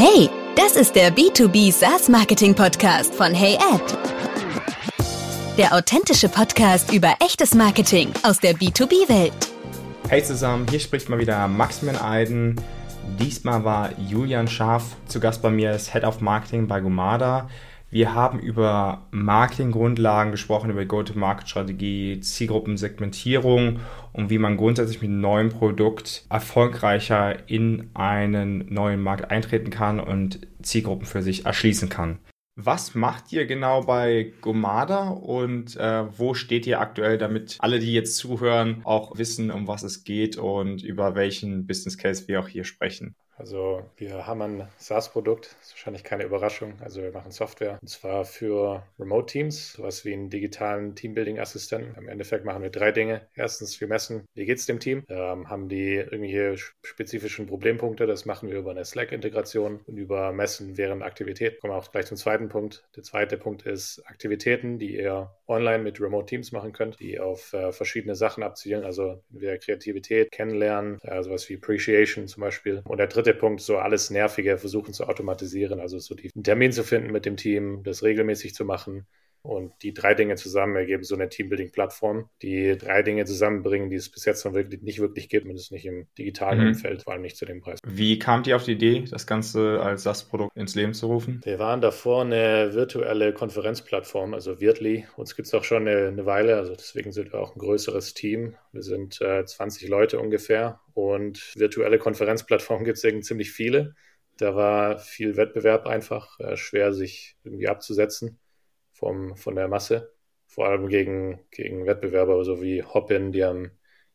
Hey, das ist der B2B SaaS Marketing Podcast von Hey Ad. Der authentische Podcast über echtes Marketing aus der B2B-Welt. Hey zusammen, hier spricht mal wieder Maximilian Eiden. Diesmal war Julian Scharf zu Gast bei mir als Head of Marketing bei Gomada. Wir haben über Marketinggrundlagen gesprochen, über Go-to-Market-Strategie, Zielgruppensegmentierung und wie man grundsätzlich mit einem neuen Produkt erfolgreicher in einen neuen Markt eintreten kann und Zielgruppen für sich erschließen kann. Was macht ihr genau bei Gomada und äh, wo steht ihr aktuell, damit alle, die jetzt zuhören, auch wissen, um was es geht und über welchen Business Case wir auch hier sprechen? Also wir haben ein SaaS-Produkt, ist wahrscheinlich keine Überraschung. Also wir machen Software und zwar für Remote-Teams, sowas wie einen digitalen Teambuilding-Assistenten. Im Endeffekt machen wir drei Dinge. Erstens, wir messen, wie geht es dem Team? Ähm, haben die irgendwelche spezifischen Problempunkte? Das machen wir über eine Slack-Integration und über Messen während Aktivität. Kommen wir auch gleich zum zweiten Punkt. Der zweite Punkt ist Aktivitäten, die ihr online mit Remote-Teams machen könnt, die auf äh, verschiedene Sachen abzielen. Also entweder Kreativität, Kennenlernen, äh, sowas wie Appreciation zum Beispiel. Und der dritte der Punkt, so alles Nervige versuchen zu automatisieren, also so die, einen Termin zu finden mit dem Team, das regelmäßig zu machen. Und die drei Dinge zusammen ergeben so eine Teambuilding-Plattform, die drei Dinge zusammenbringen, die es bis jetzt noch wirklich nicht wirklich gibt, mindestens nicht im digitalen mhm. Umfeld, vor allem nicht zu dem Preis. Wie kamt ihr auf die Idee, das Ganze als SaaS-Produkt ins Leben zu rufen? Wir waren davor eine virtuelle Konferenzplattform, also Wirtly. Uns gibt es auch schon eine, eine, Weile, also deswegen sind wir auch ein größeres Team. Wir sind äh, 20 Leute ungefähr und virtuelle Konferenzplattformen gibt es ziemlich viele. Da war viel Wettbewerb einfach, äh, schwer sich irgendwie abzusetzen vom, von der Masse. Vor allem gegen, gegen Wettbewerber so wie Hopin, die haben,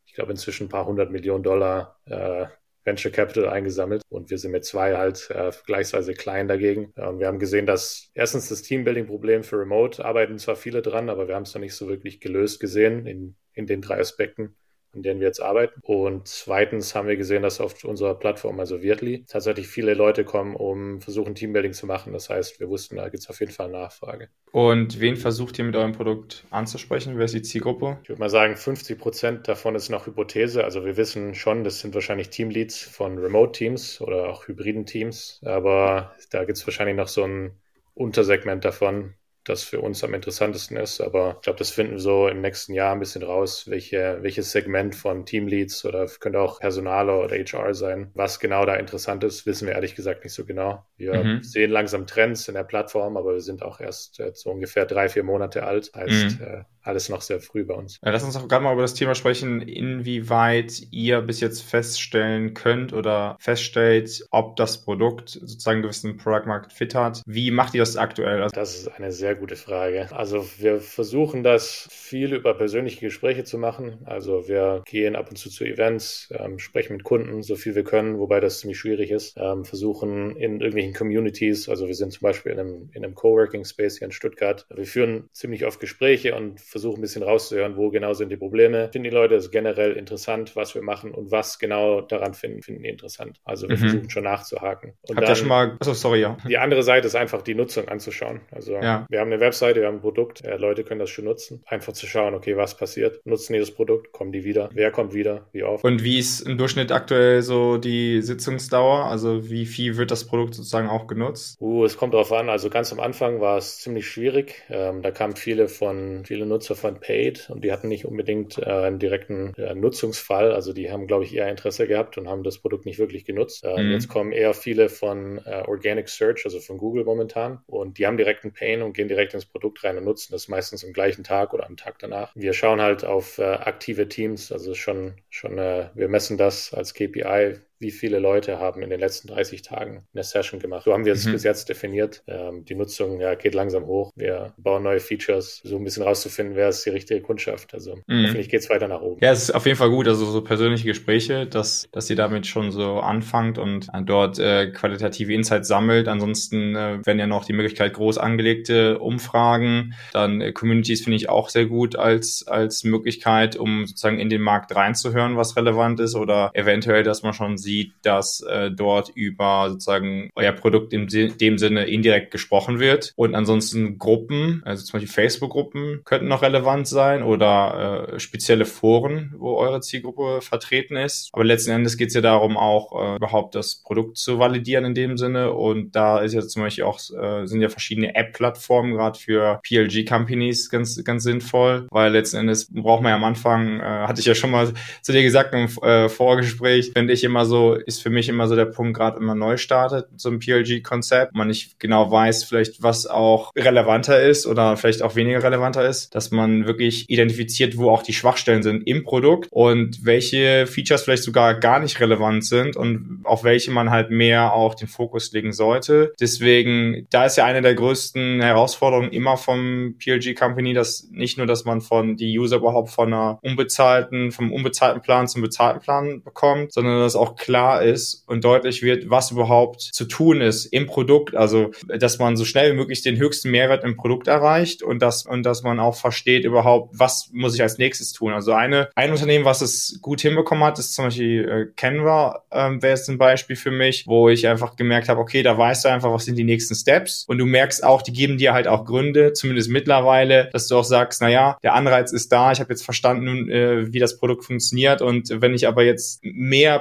ich glaube, inzwischen ein paar hundert Millionen Dollar äh, Venture Capital eingesammelt und wir sind mit zwei halt äh, vergleichsweise klein dagegen. Und wir haben gesehen, dass erstens das Teambuilding-Problem für Remote arbeiten zwar viele dran, aber wir haben es noch nicht so wirklich gelöst gesehen in, in den drei Aspekten an denen wir jetzt arbeiten. Und zweitens haben wir gesehen, dass auf unserer Plattform, also Wirtly, tatsächlich viele Leute kommen, um versuchen, Teambuilding zu machen. Das heißt, wir wussten, da gibt es auf jeden Fall Nachfrage. Und wen versucht ihr mit eurem Produkt anzusprechen? Wer ist die Zielgruppe? Ich würde mal sagen, 50 Prozent davon ist noch Hypothese. Also wir wissen schon, das sind wahrscheinlich Teamleads von Remote-Teams oder auch hybriden Teams. Aber da gibt es wahrscheinlich noch so ein Untersegment davon, das für uns am interessantesten ist. Aber ich glaube, das finden wir so im nächsten Jahr ein bisschen raus, welche, welches Segment von Teamleads oder könnte auch Personaler oder HR sein. Was genau da interessant ist, wissen wir ehrlich gesagt nicht so genau. Wir mhm. sehen langsam Trends in der Plattform, aber wir sind auch erst äh, so ungefähr drei, vier Monate alt. Heißt, mhm. äh, alles noch sehr früh bei uns. Lass uns auch gerade mal über das Thema sprechen, inwieweit ihr bis jetzt feststellen könnt oder feststellt, ob das Produkt sozusagen einen gewissen Product Market Fit hat. Wie macht ihr das aktuell? Also das ist eine sehr gute Frage. Also wir versuchen das viel über persönliche Gespräche zu machen. Also wir gehen ab und zu zu Events, ähm, sprechen mit Kunden, so viel wir können, wobei das ziemlich schwierig ist. Ähm, versuchen in irgendwelchen Communities, also wir sind zum Beispiel in einem, in einem Coworking Space hier in Stuttgart. Wir führen ziemlich oft Gespräche und versuche ein bisschen rauszuhören, wo genau sind die Probleme. Finden die Leute es generell interessant, was wir machen und was genau daran finden, finden die interessant. Also wir mhm. versuchen schon nachzuhaken. Und Habt ihr schon mal, achso, sorry, ja. Die andere Seite ist einfach die Nutzung anzuschauen. Also ja. wir haben eine Webseite, wir haben ein Produkt, äh, Leute können das schon nutzen. Einfach zu schauen, okay, was passiert? Nutzen die das Produkt? Kommen die wieder? Wer kommt wieder? Wie oft? Und wie ist im Durchschnitt aktuell so die Sitzungsdauer? Also wie viel wird das Produkt sozusagen auch genutzt? Uh, es kommt darauf an. Also ganz am Anfang war es ziemlich schwierig. Ähm, da kamen viele von, viele Nutzer von Paid und die hatten nicht unbedingt äh, einen direkten äh, Nutzungsfall. Also die haben, glaube ich, eher Interesse gehabt und haben das Produkt nicht wirklich genutzt. Äh, mhm. Jetzt kommen eher viele von äh, Organic Search, also von Google momentan. Und die haben direkten Pain und gehen direkt ins Produkt rein und nutzen das meistens am gleichen Tag oder am Tag danach. Wir schauen halt auf äh, aktive Teams, also schon, schon äh, wir messen das als KPI, wie viele Leute haben in den letzten 30 Tagen eine Session gemacht. So haben wir es mhm. bis jetzt definiert. Ähm, die Nutzung ja, geht langsam hoch. Wir bauen neue Features, so ein bisschen rauszufinden, wer ist die richtige Kundschaft. Also mhm. hoffentlich geht es weiter nach oben. Ja, es ist auf jeden Fall gut. Also so persönliche Gespräche, dass, dass ihr damit schon so anfangt und dort äh, qualitative Insights sammelt. Ansonsten äh, werden ja noch die Möglichkeit groß angelegte Umfragen. Dann äh, Communities finde ich auch sehr gut als, als Möglichkeit, um sozusagen in den Markt reinzuhören, was relevant ist oder eventuell, dass man schon sieht, sieht, dass äh, dort über sozusagen euer Produkt in dem Sinne indirekt gesprochen wird. Und ansonsten Gruppen, also zum Beispiel Facebook-Gruppen könnten noch relevant sein oder äh, spezielle Foren, wo eure Zielgruppe vertreten ist. Aber letzten Endes geht es ja darum, auch äh, überhaupt das Produkt zu validieren in dem Sinne. Und da ist ja zum Beispiel auch, äh, sind ja verschiedene App-Plattformen gerade für PLG-Companies ganz, ganz sinnvoll, weil letzten Endes braucht man ja am Anfang, äh, hatte ich ja schon mal zu dir gesagt im äh, Vorgespräch, finde ich immer so, ist für mich immer so der Punkt, gerade man neu startet, so ein PLG-Konzept, man nicht genau weiß, vielleicht was auch relevanter ist oder vielleicht auch weniger relevanter ist, dass man wirklich identifiziert, wo auch die Schwachstellen sind im Produkt und welche Features vielleicht sogar gar nicht relevant sind und auf welche man halt mehr auch den Fokus legen sollte. Deswegen, da ist ja eine der größten Herausforderungen immer vom PLG Company, dass nicht nur, dass man von die User überhaupt von einer unbezahlten, vom unbezahlten Plan zum bezahlten Plan bekommt, sondern dass auch klar ist und deutlich wird, was überhaupt zu tun ist im Produkt. Also, dass man so schnell wie möglich den höchsten Mehrwert im Produkt erreicht und dass, und dass man auch versteht überhaupt, was muss ich als nächstes tun. Also eine, ein Unternehmen, was es gut hinbekommen hat, ist zum Beispiel äh, Canva, ähm, wäre jetzt ein Beispiel für mich, wo ich einfach gemerkt habe, okay, da weißt du einfach, was sind die nächsten Steps und du merkst auch, die geben dir halt auch Gründe, zumindest mittlerweile, dass du auch sagst, naja, der Anreiz ist da, ich habe jetzt verstanden, äh, wie das Produkt funktioniert und wenn ich aber jetzt mehr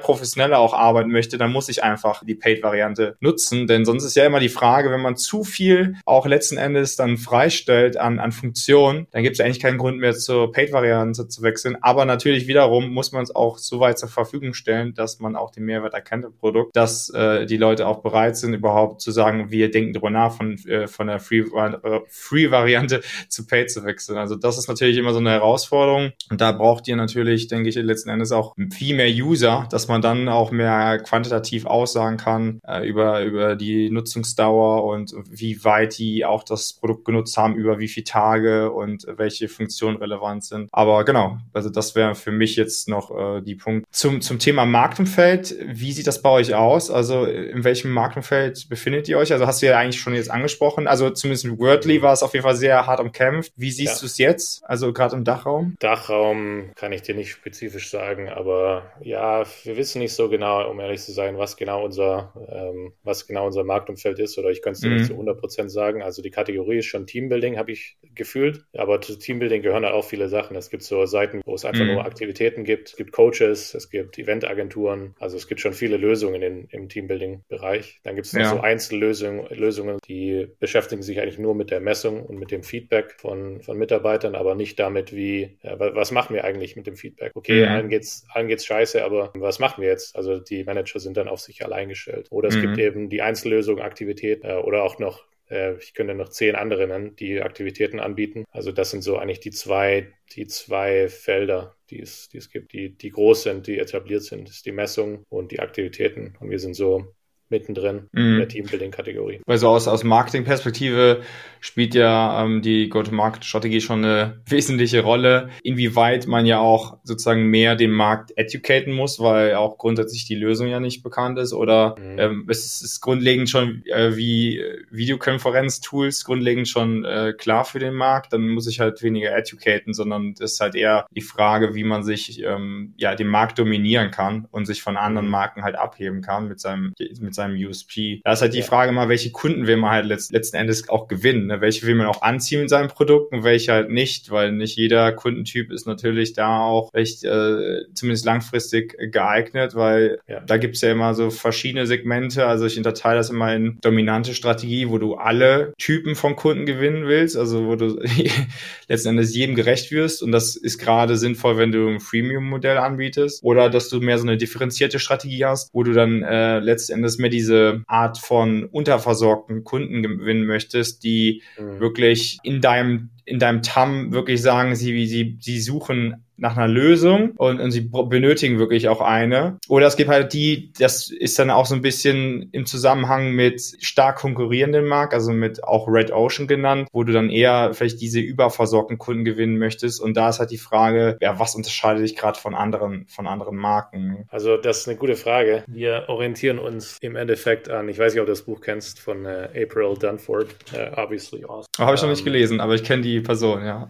professioneller auch arbeiten möchte, dann muss ich einfach die Paid-Variante nutzen, denn sonst ist ja immer die Frage, wenn man zu viel auch letzten Endes dann freistellt an, an Funktionen, dann gibt es eigentlich keinen Grund mehr zur Paid-Variante zu wechseln, aber natürlich wiederum muss man es auch so weit zur Verfügung stellen, dass man auch den Mehrwert erkennt im Produkt, dass äh, die Leute auch bereit sind, überhaupt zu sagen, wir denken darüber nach, von, äh, von der Free-Variante Free zu Paid zu wechseln. Also das ist natürlich immer so eine Herausforderung. Und da braucht ihr natürlich, denke ich, letzten Endes auch viel mehr User, dass man dann auch mehr quantitativ aussagen kann äh, über, über die Nutzungsdauer und wie weit die auch das Produkt genutzt haben, über wie viele Tage und welche Funktionen relevant sind. Aber genau, also das wäre für mich jetzt noch äh, die Punkt. Zum, zum Thema Marktumfeld, wie sieht das bei euch aus? Also in welchem Marktumfeld befindet ihr euch? Also hast du ja eigentlich schon jetzt angesprochen. Also zumindest mit Wordly war es auf jeden Fall sehr hart umkämpft. Wie siehst ja. du es jetzt? Also gerade im Dachraum? Dachraum kann ich dir nicht spezifisch sagen, aber ja, wir wissen nicht so genau, um ehrlich zu sein, was genau unser, ähm, was genau unser Marktumfeld ist, oder ich könnte es mhm. nicht zu 100 Prozent sagen. Also die Kategorie ist schon Teambuilding, habe ich gefühlt, aber zu Teambuilding gehören halt auch viele Sachen. Es gibt so Seiten, wo es einfach mhm. nur Aktivitäten gibt, es gibt Coaches, es gibt Eventagenturen, also es gibt schon viele Lösungen in, im Teambuilding-Bereich. Dann gibt es noch ja. so Einzellösungen, Lösungen, die beschäftigen sich eigentlich nur mit der Messung und mit dem Feedback von, von Mitarbeitern, aber nicht damit, wie, ja, was machen wir eigentlich mit dem Feedback? Okay, mhm. allen geht's, allen geht's scheiße, aber was machen wir jetzt? Also die Manager sind dann auf sich allein gestellt. Oder es mhm. gibt eben die Einzellösung, Aktivität äh, oder auch noch äh, ich könnte noch zehn andere nennen, die Aktivitäten anbieten. Also das sind so eigentlich die zwei, die zwei Felder, die es, die es gibt, die, die groß sind, die etabliert sind. Das ist die Messung und die Aktivitäten. Und wir sind so mittendrin mhm. in der Teambuilding-Kategorie. Also aus, aus Marketing-Perspektive spielt ja ähm, die Go-to-Market-Strategie schon eine wesentliche Rolle, inwieweit man ja auch sozusagen mehr den Markt educaten muss, weil auch grundsätzlich die Lösung ja nicht bekannt ist oder mhm. ähm, es ist grundlegend schon äh, wie Videokonferenz-Tools grundlegend schon äh, klar für den Markt, dann muss ich halt weniger educaten, sondern das ist halt eher die Frage, wie man sich ähm, ja den Markt dominieren kann und sich von anderen mhm. Marken halt abheben kann mit seinem mit seinem seinem USP. Da ist halt die ja. Frage mal, welche Kunden will man halt letzt, letzten Endes auch gewinnen. Ne? Welche will man auch anziehen mit seinem Produkt und welche halt nicht, weil nicht jeder Kundentyp ist natürlich da auch recht äh, zumindest langfristig geeignet, weil ja. da gibt's ja immer so verschiedene Segmente. Also ich unterteile das immer in dominante Strategie, wo du alle Typen von Kunden gewinnen willst, also wo du letzten Endes jedem gerecht wirst und das ist gerade sinnvoll, wenn du ein Freemium-Modell anbietest oder dass du mehr so eine differenzierte Strategie hast, wo du dann äh, letzten Endes mehr diese Art von unterversorgten Kunden gewinnen möchtest, die mhm. wirklich in deinem in deinem TAM wirklich sagen, sie, sie, sie suchen nach einer Lösung und, und sie benötigen wirklich auch eine. Oder es gibt halt die, das ist dann auch so ein bisschen im Zusammenhang mit stark konkurrierenden Markt, also mit auch Red Ocean genannt, wo du dann eher vielleicht diese überversorgten Kunden gewinnen möchtest. Und da ist halt die Frage, ja, was unterscheidet dich gerade von anderen, von anderen Marken? Also das ist eine gute Frage. Wir orientieren uns im Endeffekt an, ich weiß nicht, ob du das Buch kennst, von äh, April Dunford, äh, Obviously Awesome. Habe ich noch nicht ähm, gelesen, aber ich kenne die Person, ja.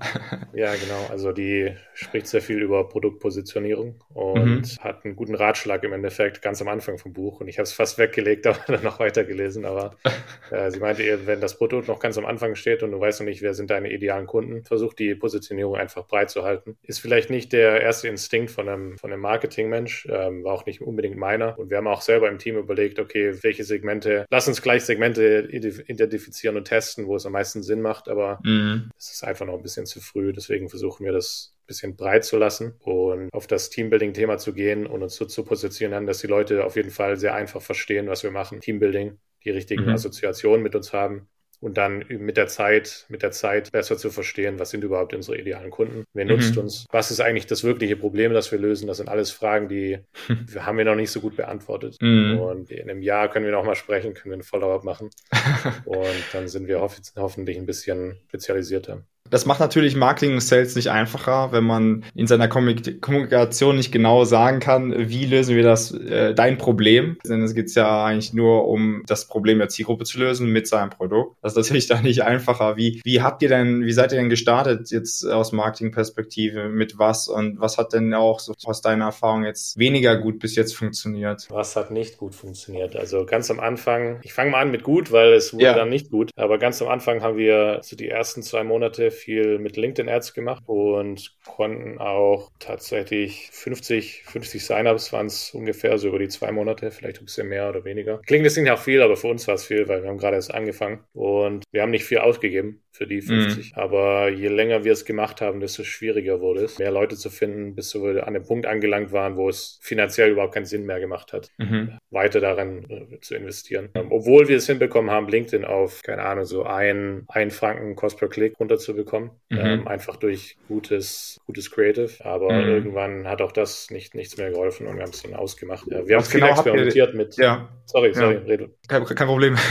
ja, genau. Also die spricht sehr sehr viel über Produktpositionierung und mhm. hat einen guten Ratschlag im Endeffekt ganz am Anfang vom Buch. Und ich habe es fast weggelegt, aber dann noch weitergelesen. Aber äh, sie meinte eher, wenn das Produkt noch ganz am Anfang steht und du weißt noch nicht, wer sind deine idealen Kunden, versuch die Positionierung einfach breit zu halten. Ist vielleicht nicht der erste Instinkt von einem, von einem Marketingmensch, ähm, war auch nicht unbedingt meiner. Und wir haben auch selber im Team überlegt, okay, welche Segmente, lass uns gleich Segmente identifizieren und testen, wo es am meisten Sinn macht. Aber mhm. es ist einfach noch ein bisschen zu früh. Deswegen versuchen wir das bisschen breit zu lassen und auf das Teambuilding-Thema zu gehen und uns so zu positionieren, dass die Leute auf jeden Fall sehr einfach verstehen, was wir machen. Teambuilding, die richtigen mhm. Assoziationen mit uns haben und dann mit der Zeit, mit der Zeit besser zu verstehen, was sind überhaupt unsere idealen Kunden, wer nutzt mhm. uns, was ist eigentlich das wirkliche Problem, das wir lösen. Das sind alles Fragen, die wir haben wir noch nicht so gut beantwortet. Mhm. Und in einem Jahr können wir noch mal sprechen, können wir einen Follow-up machen und dann sind wir hoff hoffentlich ein bisschen spezialisierter. Das macht natürlich Marketing und Sales nicht einfacher, wenn man in seiner Kommunikation nicht genau sagen kann, wie lösen wir das, äh, dein Problem. Denn es geht ja eigentlich nur um das Problem der Zielgruppe zu lösen mit seinem Produkt. Das ist natürlich da nicht einfacher. Wie, wie habt ihr denn, wie seid ihr denn gestartet jetzt aus Marketingperspektive? Mit was? Und was hat denn auch so aus deiner Erfahrung jetzt weniger gut bis jetzt funktioniert? Was hat nicht gut funktioniert? Also ganz am Anfang, ich fange mal an mit gut, weil es wurde ja. dann nicht gut. Aber ganz am Anfang haben wir so die ersten zwei Monate viel mit LinkedIn Ads gemacht und konnten auch tatsächlich 50, 50 Sign-ups waren es ungefähr so über die zwei Monate, vielleicht ein bisschen mehr oder weniger. Klingt das nicht auch viel, aber für uns war es viel, weil wir haben gerade erst angefangen und wir haben nicht viel ausgegeben für die 50. Mhm. Aber je länger wir es gemacht haben, desto schwieriger wurde es, mehr Leute zu finden, bis wir an den Punkt angelangt waren, wo es finanziell überhaupt keinen Sinn mehr gemacht hat, mhm. weiter daran äh, zu investieren. Ähm, obwohl wir es hinbekommen haben, LinkedIn auf, keine Ahnung, so ein, ein Franken Cost per Klick runterzubekommen, mhm. ähm, einfach durch gutes, gutes Creative. Aber mhm. irgendwann hat auch das nicht, nichts mehr geholfen und wir haben es dann ausgemacht. Ja, wir haben viel genau experimentiert mit. Ja. Sorry, sorry, ja. rede. Kein, kein Problem.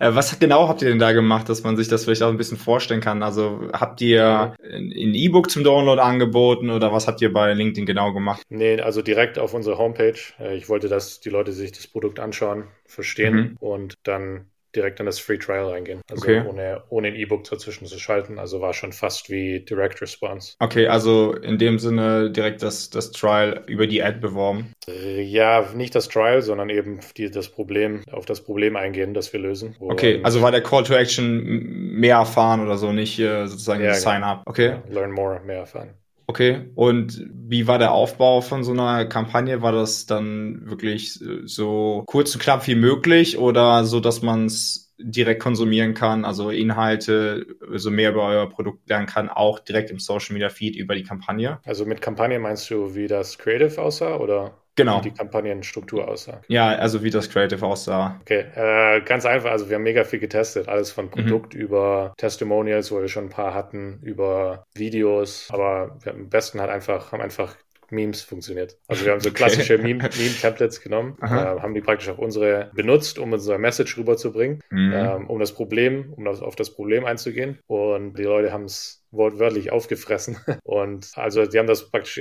Äh, was genau habt ihr denn da gemacht, dass man sich das vielleicht auch ein bisschen vorstellen kann? Also habt ihr ein E-Book zum Download angeboten oder was habt ihr bei LinkedIn genau gemacht? Nee, also direkt auf unserer Homepage. Äh, ich wollte, dass die Leute sich das Produkt anschauen, verstehen mhm. und dann direkt in das Free Trial reingehen. Also okay. ohne, ohne ein E-Book dazwischen zu schalten. Also war schon fast wie Direct Response. Okay, also in dem Sinne direkt das, das Trial über die Ad beworben. Ja, nicht das Trial, sondern eben die, das Problem, auf das Problem eingehen, das wir lösen. Okay, also war der Call to Action mehr erfahren oder so, nicht äh, sozusagen ja, Sign up. Okay. Ja, learn more, mehr erfahren. Okay, und wie war der Aufbau von so einer Kampagne? War das dann wirklich so kurz und knapp wie möglich oder so, dass man es direkt konsumieren kann, also Inhalte, so also mehr über euer Produkt lernen kann, auch direkt im Social Media Feed über die Kampagne? Also mit Kampagne meinst du, wie das Creative aussah oder? Genau. Wie die Kampagnenstruktur aussah. Ja, also wie das Creative aussah. Okay, äh, ganz einfach. Also wir haben mega viel getestet. Alles von Produkt mhm. über Testimonials, wo wir schon ein paar hatten, über Videos. Aber wir am besten halt einfach, haben einfach Memes funktioniert. Also wir haben so klassische okay. Meme-Templates Meme genommen, äh, haben die praktisch auf unsere benutzt, um unsere Message rüberzubringen, mhm. ähm, um das Problem, um das, auf das Problem einzugehen. Und die Leute haben es wortwörtlich aufgefressen. Und also die haben das praktisch,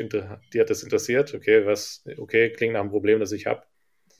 die hat das interessiert. Okay, was, okay, klingt nach einem Problem, das ich habe.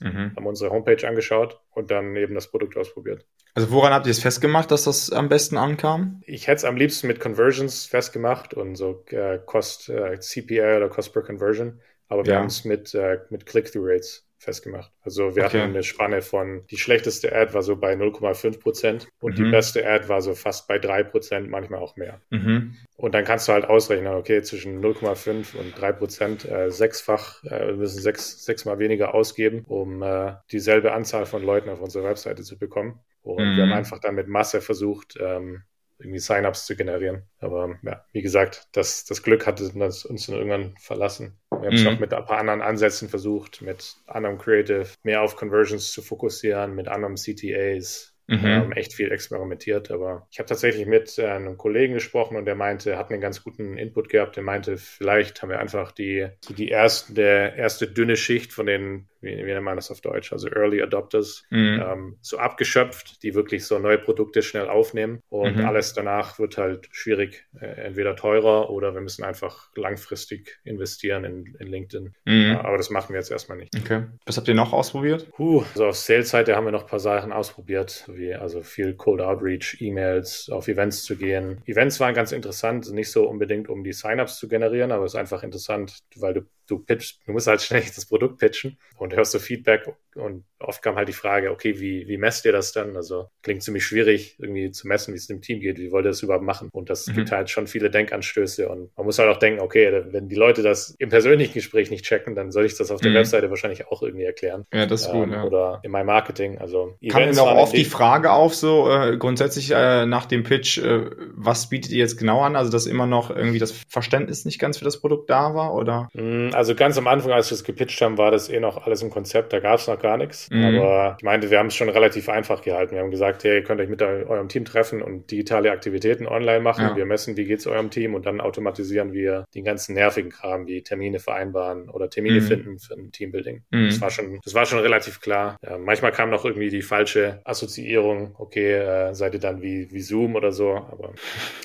Mhm. Haben unsere Homepage angeschaut und dann eben das Produkt ausprobiert. Also woran habt ihr es festgemacht, dass das am besten ankam? Ich hätte es am liebsten mit Conversions festgemacht und so äh, Cost, äh, CPA oder Cost per Conversion. Aber wir ja. haben es mit, äh, mit Click-Through-Rates festgemacht. Also wir okay. hatten eine Spanne von, die schlechteste Ad war so bei 0,5 Prozent und mhm. die beste Ad war so fast bei 3 Prozent, manchmal auch mehr. Mhm. Und dann kannst du halt ausrechnen, okay, zwischen 0,5 und 3 Prozent äh, sechsfach, äh, wir müssen sechs, sechsmal weniger ausgeben, um äh, dieselbe Anzahl von Leuten auf unsere Webseite zu bekommen. Und mhm. wir haben einfach dann mit Masse versucht, ähm, irgendwie Sign-ups zu generieren. Aber ja, wie gesagt, das, das Glück hat uns, uns dann irgendwann verlassen. Wir haben es mhm. noch mit ein paar anderen Ansätzen versucht, mit anderem Creative, mehr auf Conversions zu fokussieren, mit anderen CTAs, Mhm. Wir haben echt viel experimentiert, aber ich habe tatsächlich mit äh, einem Kollegen gesprochen und der meinte, hat einen ganz guten Input gehabt. Der meinte, vielleicht haben wir einfach die, die erste, erste dünne Schicht von den wie, wie nennt man das auf Deutsch? Also Early Adopters, mhm. ähm, so abgeschöpft, die wirklich so neue Produkte schnell aufnehmen. Und mhm. alles danach wird halt schwierig, äh, entweder teurer oder wir müssen einfach langfristig investieren in, in LinkedIn. Mhm. Ja, aber das machen wir jetzt erstmal nicht. Okay. Was habt ihr noch ausprobiert? Puh, also auf Sales-Seite haben wir noch ein paar Sachen ausprobiert, wie also viel Cold Outreach, E-Mails, auf Events zu gehen. Events waren ganz interessant, nicht so unbedingt, um die Sign-ups zu generieren, aber es ist einfach interessant, weil du du pitchst, du musst halt schnell das Produkt pitchen und hörst du Feedback und oft kam halt die Frage, okay, wie, wie messt ihr das dann? Also klingt ziemlich schwierig, irgendwie zu messen, wie es dem Team geht. Wie wollt ihr das überhaupt machen? Und das mhm. gibt halt schon viele Denkanstöße und man muss halt auch denken, okay, wenn die Leute das im persönlichen Gespräch nicht checken, dann soll ich das auf der mhm. Webseite wahrscheinlich auch irgendwie erklären. Ja, das ist ähm, gut, ja. Oder in meinem Marketing. Also Kam denn auch oft die Frage auf, so äh, grundsätzlich äh, nach dem Pitch, äh, was bietet ihr jetzt genau an? Also, dass immer noch irgendwie das Verständnis nicht ganz für das Produkt da war, oder? Mm, also ganz am Anfang, als wir es gepitcht haben, war das eh noch alles im Konzept, da gab es noch gar nichts. Mhm. Aber ich meinte, wir haben es schon relativ einfach gehalten. Wir haben gesagt, hey, ihr könnt euch mit eurem Team treffen und digitale Aktivitäten online machen. Ja. Wir messen, wie geht es eurem Team und dann automatisieren wir den ganzen nervigen Kram, wie Termine vereinbaren oder Termine mhm. finden für ein Teambuilding. Mhm. Das war schon, das war schon relativ klar. Ja, manchmal kam noch irgendwie die falsche Assoziierung, okay, äh, seid ihr dann wie, wie Zoom oder so. Aber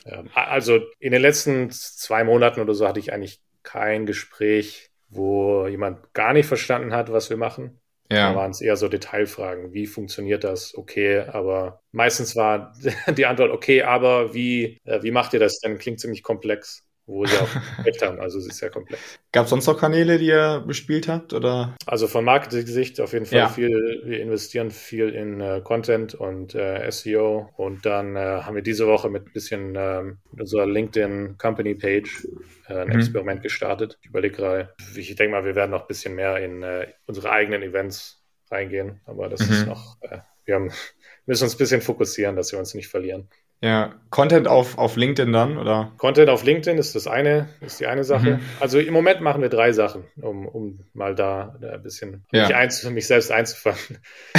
äh, also in den letzten zwei Monaten oder so hatte ich eigentlich kein Gespräch, wo jemand gar nicht verstanden hat, was wir machen. Ja. Da waren es eher so Detailfragen. Wie funktioniert das? Okay, aber meistens war die Antwort okay, aber wie, äh, wie macht ihr das denn? Klingt ziemlich komplex wo sie auch recht haben. Also es ist sehr komplex. Gab es sonst noch Kanäle, die ihr bespielt habt? Oder? Also von Marketing-Sicht auf jeden Fall ja. viel, wir investieren viel in äh, Content und äh, SEO und dann äh, haben wir diese Woche mit ein bisschen ähm, mit unserer LinkedIn Company Page äh, ein mhm. Experiment gestartet. Ich überlege gerade, ich denke mal, wir werden noch ein bisschen mehr in äh, unsere eigenen Events reingehen, aber das mhm. ist noch, äh, wir haben, müssen uns ein bisschen fokussieren, dass wir uns nicht verlieren. Ja, Content auf, auf LinkedIn dann, oder? Content auf LinkedIn ist das eine, ist die eine Sache. Mhm. Also im Moment machen wir drei Sachen, um, um mal da, ein bisschen ja. mich, einz, mich selbst einzufangen.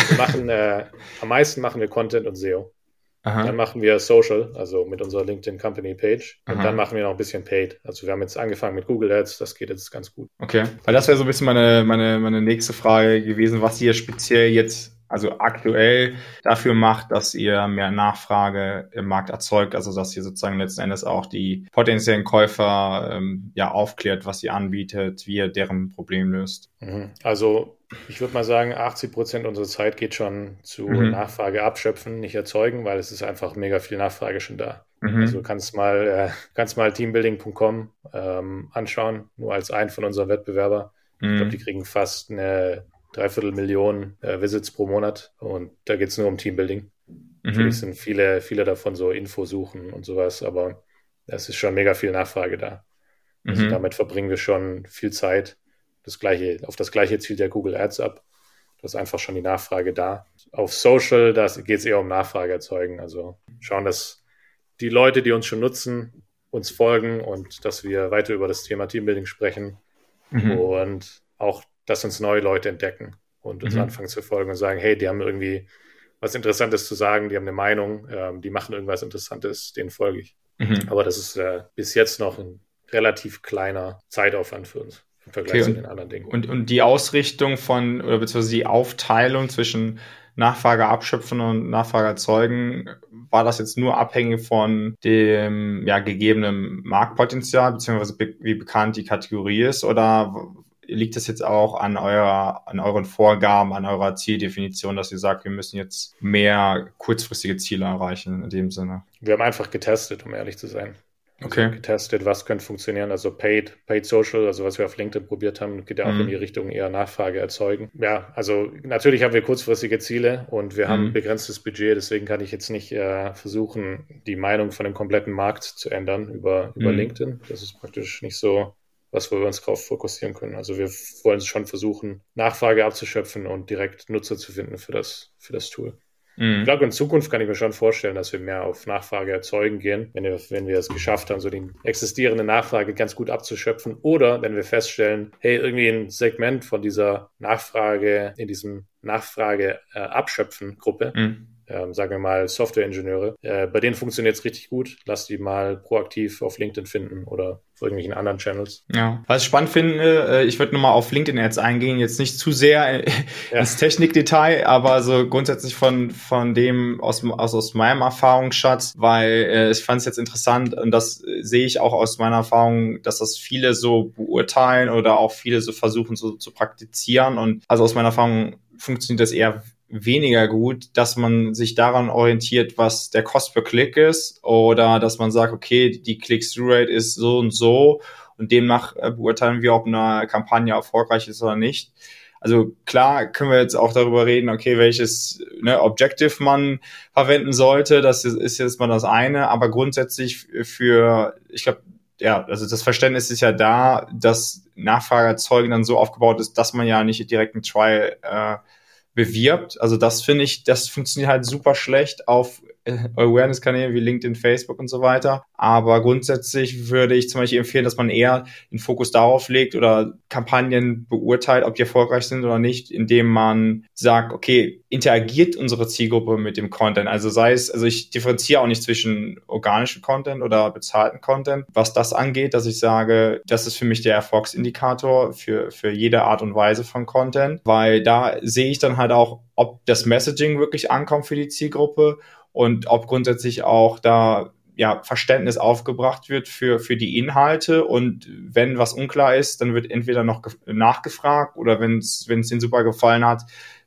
Wir machen, äh, am meisten machen wir Content und SEO. Aha. Dann machen wir Social, also mit unserer LinkedIn Company Page. Und Aha. dann machen wir noch ein bisschen Paid. Also wir haben jetzt angefangen mit Google Ads, das geht jetzt ganz gut. Okay, weil das wäre so ein bisschen meine, meine, meine nächste Frage gewesen, was ihr speziell jetzt also aktuell dafür macht, dass ihr mehr Nachfrage im Markt erzeugt, also dass ihr sozusagen letzten Endes auch die potenziellen Käufer ähm, ja aufklärt, was ihr anbietet, wie ihr deren Problem löst. Mhm. Also ich würde mal sagen, 80 Prozent unserer Zeit geht schon zu mhm. Nachfrage abschöpfen, nicht erzeugen, weil es ist einfach mega viel Nachfrage schon da. Mhm. Also kannst mal, äh, kannst mal teambuilding.com ähm, anschauen, nur als einen von unseren Wettbewerber. Ich glaube, mhm. die kriegen fast eine dreiviertel Millionen äh, Visits pro Monat und da geht es nur um Teambuilding. Mhm. Natürlich sind viele, viele davon so Infosuchen und sowas, aber es ist schon mega viel Nachfrage da. Also mhm. damit verbringen wir schon viel Zeit. Das gleiche, auf das gleiche zielt der Google Ads ab. Da ist einfach schon die Nachfrage da. Auf Social, da geht es eher um Nachfrage erzeugen. Also schauen, dass die Leute, die uns schon nutzen, uns folgen und dass wir weiter über das Thema Teambuilding sprechen mhm. und auch dass uns neue Leute entdecken und uns mhm. anfangen zu folgen und sagen, hey, die haben irgendwie was Interessantes zu sagen, die haben eine Meinung, ähm, die machen irgendwas Interessantes, denen folge ich. Mhm. Aber das ist äh, bis jetzt noch ein relativ kleiner Zeitaufwand für uns im Vergleich okay. zu den anderen Dingen. Und, und die Ausrichtung von, oder beziehungsweise die Aufteilung zwischen Nachfrage abschöpfen und Nachfrage erzeugen, war das jetzt nur abhängig von dem ja, gegebenen Marktpotenzial, beziehungsweise be wie bekannt die Kategorie ist, oder liegt das jetzt auch an eurer, an euren Vorgaben, an eurer Zieldefinition, dass ihr sagt, wir müssen jetzt mehr kurzfristige Ziele erreichen in dem Sinne? Wir haben einfach getestet, um ehrlich zu sein. Also okay. getestet, was könnte funktionieren. Also Paid, Paid Social, also was wir auf LinkedIn probiert haben, geht ja auch mhm. in die Richtung eher Nachfrage erzeugen. Ja, also natürlich haben wir kurzfristige Ziele und wir mhm. haben begrenztes Budget, deswegen kann ich jetzt nicht äh, versuchen, die Meinung von dem kompletten Markt zu ändern über, über mhm. LinkedIn. Das ist praktisch nicht so was wir uns darauf fokussieren können. Also wir wollen schon versuchen, Nachfrage abzuschöpfen und direkt Nutzer zu finden für das, für das Tool. Mhm. Ich glaube, in Zukunft kann ich mir schon vorstellen, dass wir mehr auf Nachfrage erzeugen gehen, wenn wir, wenn wir es geschafft haben, so die existierende Nachfrage ganz gut abzuschöpfen. Oder wenn wir feststellen, hey, irgendwie ein Segment von dieser Nachfrage, in diesem Nachfrage äh, abschöpfen Gruppe, mhm ähm, sagen wir mal Software-Ingenieure. Äh, bei denen funktioniert es richtig gut. Lass die mal proaktiv auf LinkedIn finden oder, irgendwelchen anderen Channels. Ja, was ich spannend finde, äh, ich würde nochmal auf LinkedIn-Ads eingehen, jetzt nicht zu sehr ja. ins Technikdetail, aber so grundsätzlich von, von dem aus, aus, aus meinem Erfahrungsschatz, weil äh, ich fand es jetzt interessant und das sehe ich auch aus meiner Erfahrung, dass das viele so beurteilen oder auch viele so versuchen so zu praktizieren und also aus meiner Erfahrung funktioniert das eher weniger gut, dass man sich daran orientiert, was der Cost per Klick ist oder dass man sagt, okay, die Click-Through-Rate ist so und so und demnach äh, beurteilen wir, ob eine Kampagne erfolgreich ist oder nicht. Also klar können wir jetzt auch darüber reden, okay, welches ne, Objective man verwenden sollte. Das ist, ist jetzt mal das eine, aber grundsätzlich für, ich glaube, ja, also das Verständnis ist ja da, dass Nachfrage erzeugen dann so aufgebaut ist, dass man ja nicht direkt einen Trial äh, bewirbt. Also das finde ich, das funktioniert halt super schlecht auf Awareness-Kanälen wie LinkedIn, Facebook und so weiter. Aber grundsätzlich würde ich zum Beispiel empfehlen, dass man eher den Fokus darauf legt oder Kampagnen beurteilt, ob die erfolgreich sind oder nicht, indem man sagt, okay, interagiert unsere Zielgruppe mit dem Content? Also sei es, also ich differenziere auch nicht zwischen organischem Content oder bezahlten Content, was das angeht, dass ich sage, das ist für mich der Erfolgsindikator für, für jede Art und Weise von Content, weil da sehe ich dann halt auch, ob das Messaging wirklich ankommt für die Zielgruppe und ob grundsätzlich auch da ja, Verständnis aufgebracht wird für, für die Inhalte. Und wenn was unklar ist, dann wird entweder noch nachgefragt oder wenn es ihnen super gefallen hat,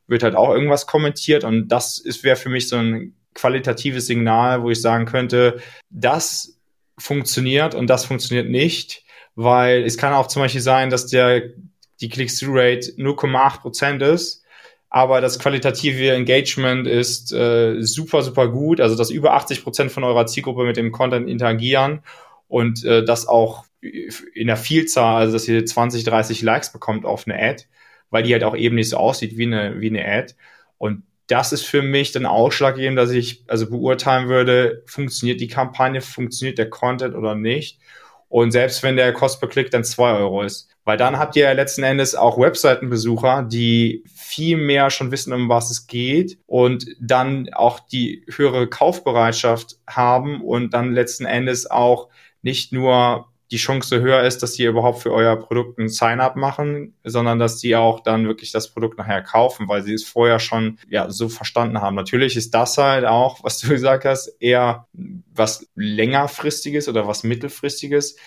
wird halt auch irgendwas kommentiert. Und das wäre für mich so ein qualitatives Signal, wo ich sagen könnte, das funktioniert und das funktioniert nicht, weil es kann auch zum Beispiel sein, dass der die Click-Through-Rate 0,8 Prozent ist aber das qualitative Engagement ist äh, super, super gut. Also, dass über 80 Prozent von eurer Zielgruppe mit dem Content interagieren und äh, das auch in der Vielzahl, also dass ihr 20, 30 Likes bekommt auf eine Ad, weil die halt auch eben nicht so aussieht wie eine, wie eine Ad. Und das ist für mich dann ausschlaggebend, dass ich also beurteilen würde, funktioniert die Kampagne, funktioniert der Content oder nicht. Und selbst wenn der Cost per Klick dann zwei Euro ist. Weil dann habt ihr ja letzten Endes auch Webseitenbesucher, die viel mehr schon wissen, um was es geht und dann auch die höhere Kaufbereitschaft haben und dann letzten Endes auch nicht nur die Chance höher ist, dass sie überhaupt für euer Produkt ein Sign-up machen, sondern dass sie auch dann wirklich das Produkt nachher kaufen, weil sie es vorher schon ja so verstanden haben. Natürlich ist das halt auch, was du gesagt hast, eher was längerfristiges oder was mittelfristiges.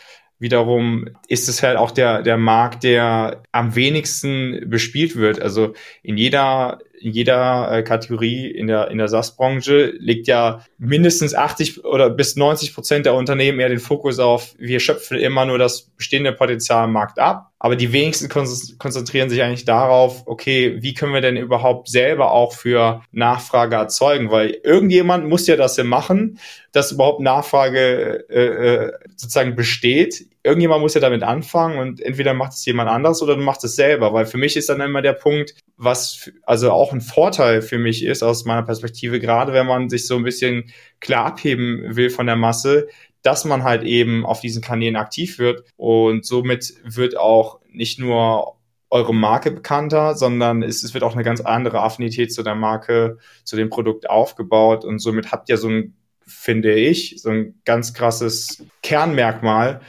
Wiederum ist es halt auch der, der Markt, der am wenigsten bespielt wird. Also in jeder in jeder äh, Kategorie in der, in der SaaS-Branche liegt ja mindestens 80 oder bis 90 Prozent der Unternehmen eher den Fokus auf, wir schöpfen immer nur das bestehende Potenzial im Markt ab. Aber die wenigsten konzentrieren sich eigentlich darauf, okay, wie können wir denn überhaupt selber auch für Nachfrage erzeugen? Weil irgendjemand muss ja das ja machen, dass überhaupt Nachfrage äh, äh sozusagen besteht irgendjemand muss ja damit anfangen und entweder macht es jemand anders oder du machst es selber, weil für mich ist dann immer der Punkt, was also auch ein Vorteil für mich ist aus meiner Perspektive, gerade wenn man sich so ein bisschen klar abheben will von der Masse, dass man halt eben auf diesen Kanälen aktiv wird und somit wird auch nicht nur eure Marke bekannter, sondern es, es wird auch eine ganz andere Affinität zu der Marke, zu dem Produkt aufgebaut und somit habt ihr so ein, finde ich, so ein ganz krasses Kernmerkmal,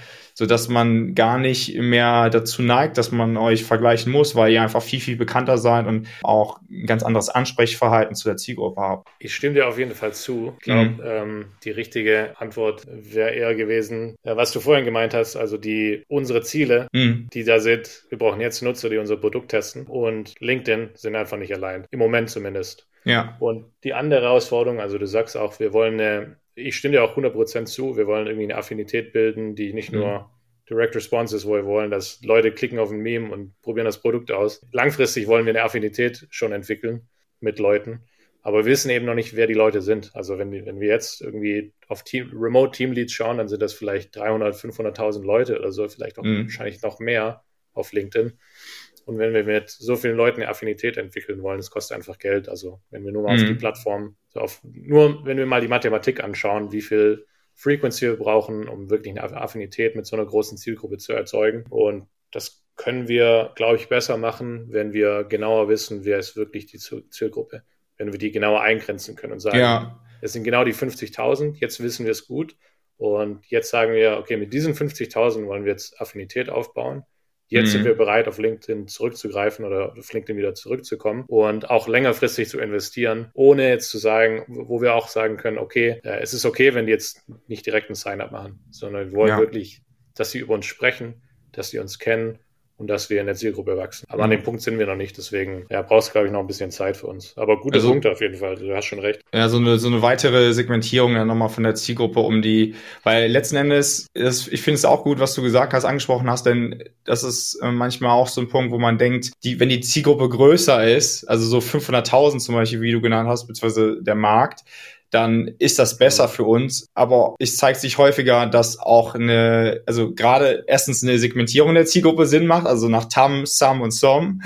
so dass man gar nicht mehr dazu neigt, dass man euch vergleichen muss, weil ihr einfach viel, viel bekannter seid und auch ein ganz anderes Ansprechverhalten zu der Zielgruppe habt. Ich stimme dir auf jeden Fall zu. Ich glaube, mhm. ähm, die richtige Antwort wäre eher gewesen, äh, was du vorhin gemeint hast, also die unsere Ziele, mhm. die da sind, wir brauchen jetzt Nutzer, die unser Produkt testen und LinkedIn sind einfach nicht allein. Im Moment zumindest. Ja. Und die andere Herausforderung, also du sagst auch, wir wollen eine ich stimme dir auch 100% zu. Wir wollen irgendwie eine Affinität bilden, die nicht mhm. nur Direct Response ist, wo wir wollen, dass Leute klicken auf ein Meme und probieren das Produkt aus. Langfristig wollen wir eine Affinität schon entwickeln mit Leuten. Aber wir wissen eben noch nicht, wer die Leute sind. Also wenn, wenn wir jetzt irgendwie auf Team, Remote Team Leads schauen, dann sind das vielleicht 300, 500.000 Leute oder so, vielleicht auch mhm. wahrscheinlich noch mehr auf LinkedIn. Und wenn wir mit so vielen Leuten eine Affinität entwickeln wollen, das kostet einfach Geld. Also wenn wir nur mal mhm. auf die Plattform, so auf, nur wenn wir mal die Mathematik anschauen, wie viel Frequency wir brauchen, um wirklich eine Affinität mit so einer großen Zielgruppe zu erzeugen. Und das können wir, glaube ich, besser machen, wenn wir genauer wissen, wer ist wirklich die Zielgruppe. Wenn wir die genauer eingrenzen können und sagen, ja. es sind genau die 50.000, jetzt wissen wir es gut Und jetzt sagen wir, okay, mit diesen 50.000 wollen wir jetzt Affinität aufbauen. Jetzt mhm. sind wir bereit, auf LinkedIn zurückzugreifen oder auf LinkedIn wieder zurückzukommen und auch längerfristig zu investieren, ohne jetzt zu sagen, wo wir auch sagen können, okay, äh, es ist okay, wenn die jetzt nicht direkt ein Sign-up machen, sondern wir wollen ja. wirklich, dass sie über uns sprechen, dass sie uns kennen und dass wir in der Zielgruppe wachsen. Aber an dem Punkt sind wir noch nicht, deswegen ja, brauchst du, glaube ich, noch ein bisschen Zeit für uns. Aber gute also, Punkte auf jeden Fall, du hast schon recht. Ja, so eine, so eine weitere Segmentierung ja nochmal von der Zielgruppe um die, weil letzten Endes, ist, ich finde es auch gut, was du gesagt hast, angesprochen hast, denn das ist äh, manchmal auch so ein Punkt, wo man denkt, die, wenn die Zielgruppe größer ist, also so 500.000 zum Beispiel, wie du genannt hast, beziehungsweise der Markt, dann ist das besser für uns. Aber es zeigt sich häufiger, dass auch eine, also gerade erstens eine Segmentierung der Zielgruppe Sinn macht, also nach TAM, SAM und SOM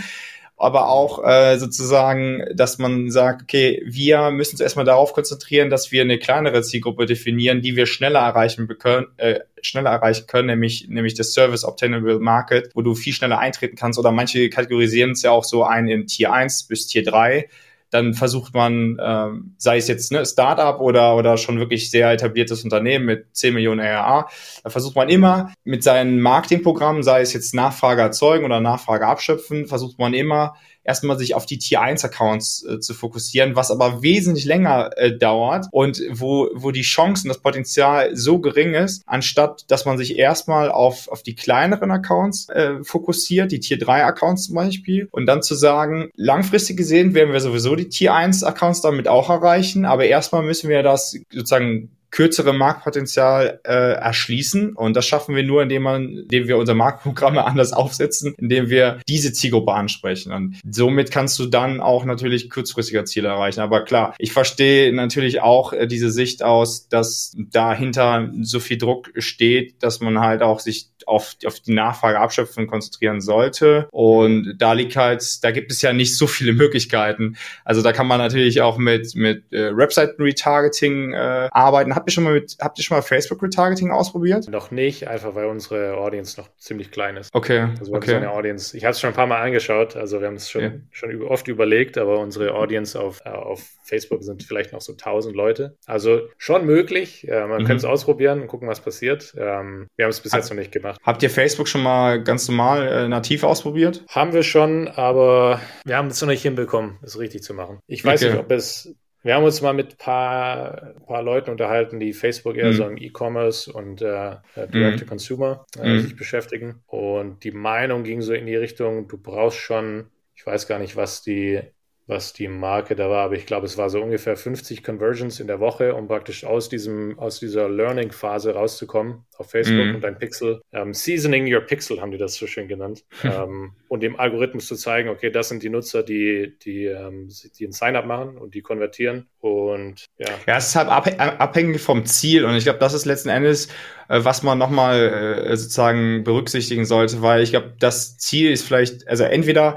aber auch äh, sozusagen, dass man sagt, okay, wir müssen uns erstmal darauf konzentrieren, dass wir eine kleinere Zielgruppe definieren, die wir schneller erreichen können, äh, schneller erreichen können, nämlich nämlich das Service Obtainable Market, wo du viel schneller eintreten kannst. Oder manche kategorisieren es ja auch so ein in Tier 1 bis Tier 3 dann versucht man, ähm, sei es jetzt ne, Startup oder, oder schon wirklich sehr etabliertes Unternehmen mit 10 Millionen ARA, da versucht man immer mit seinen Marketingprogrammen, sei es jetzt Nachfrage erzeugen oder Nachfrage abschöpfen, versucht man immer erstmal sich auf die Tier 1 Accounts äh, zu fokussieren, was aber wesentlich länger äh, dauert und wo, wo die Chancen, das Potenzial so gering ist, anstatt dass man sich erstmal auf, auf die kleineren Accounts äh, fokussiert, die Tier 3 Accounts zum Beispiel, und dann zu sagen, langfristig gesehen werden wir sowieso die Tier 1 Accounts damit auch erreichen, aber erstmal müssen wir das sozusagen kürzere Marktpotenzial äh, erschließen. Und das schaffen wir nur, indem, man, indem wir unsere Marktprogramme anders aufsetzen, indem wir diese Zielgruppe ansprechen. Und somit kannst du dann auch natürlich kurzfristiger Ziele erreichen. Aber klar, ich verstehe natürlich auch äh, diese Sicht aus, dass dahinter so viel Druck steht, dass man halt auch sich auf, auf die Nachfrage abschöpfen konzentrieren sollte. Und da liegt halt, da gibt es ja nicht so viele Möglichkeiten. Also da kann man natürlich auch mit, mit äh, Webseiten-Retargeting äh, arbeiten. Habt ihr schon mal mit, habt ihr schon mal Facebook-Retargeting ausprobiert? Noch nicht, einfach weil unsere Audience noch ziemlich klein ist. Okay. Also okay. So eine Audience. Ich habe es schon ein paar Mal angeschaut, also wir haben es schon, ja. schon oft überlegt, aber unsere Audience auf, äh, auf Facebook sind vielleicht noch so 1000 Leute. Also schon möglich. Äh, man mhm. könnte es ausprobieren und gucken, was passiert. Ähm, wir haben es bis jetzt noch nicht gemacht gemacht. Habt ihr Facebook schon mal ganz normal äh, nativ ausprobiert? Haben wir schon, aber wir haben es noch nicht hinbekommen, es richtig zu machen. Ich weiß okay. nicht, ob es wir haben uns mal mit paar, paar Leuten unterhalten, die Facebook eher mhm. so im E-Commerce und äh, äh Direct-to-Consumer äh, mhm. sich beschäftigen. Und die Meinung ging so in die Richtung, du brauchst schon, ich weiß gar nicht, was die was die Marke da war, aber ich glaube, es war so ungefähr 50 Conversions in der Woche, um praktisch aus diesem, aus dieser Learning-Phase rauszukommen auf Facebook mhm. und dein Pixel. Ähm, Seasoning your Pixel haben die das so schön genannt. ähm, und dem Algorithmus zu zeigen, okay, das sind die Nutzer, die, die, ähm, die ein Sign-up machen und die konvertieren. Und ja. Ja, es ist halt abhängig vom Ziel. Und ich glaube, das ist letzten Endes, äh, was man nochmal äh, sozusagen berücksichtigen sollte, weil ich glaube, das Ziel ist vielleicht, also entweder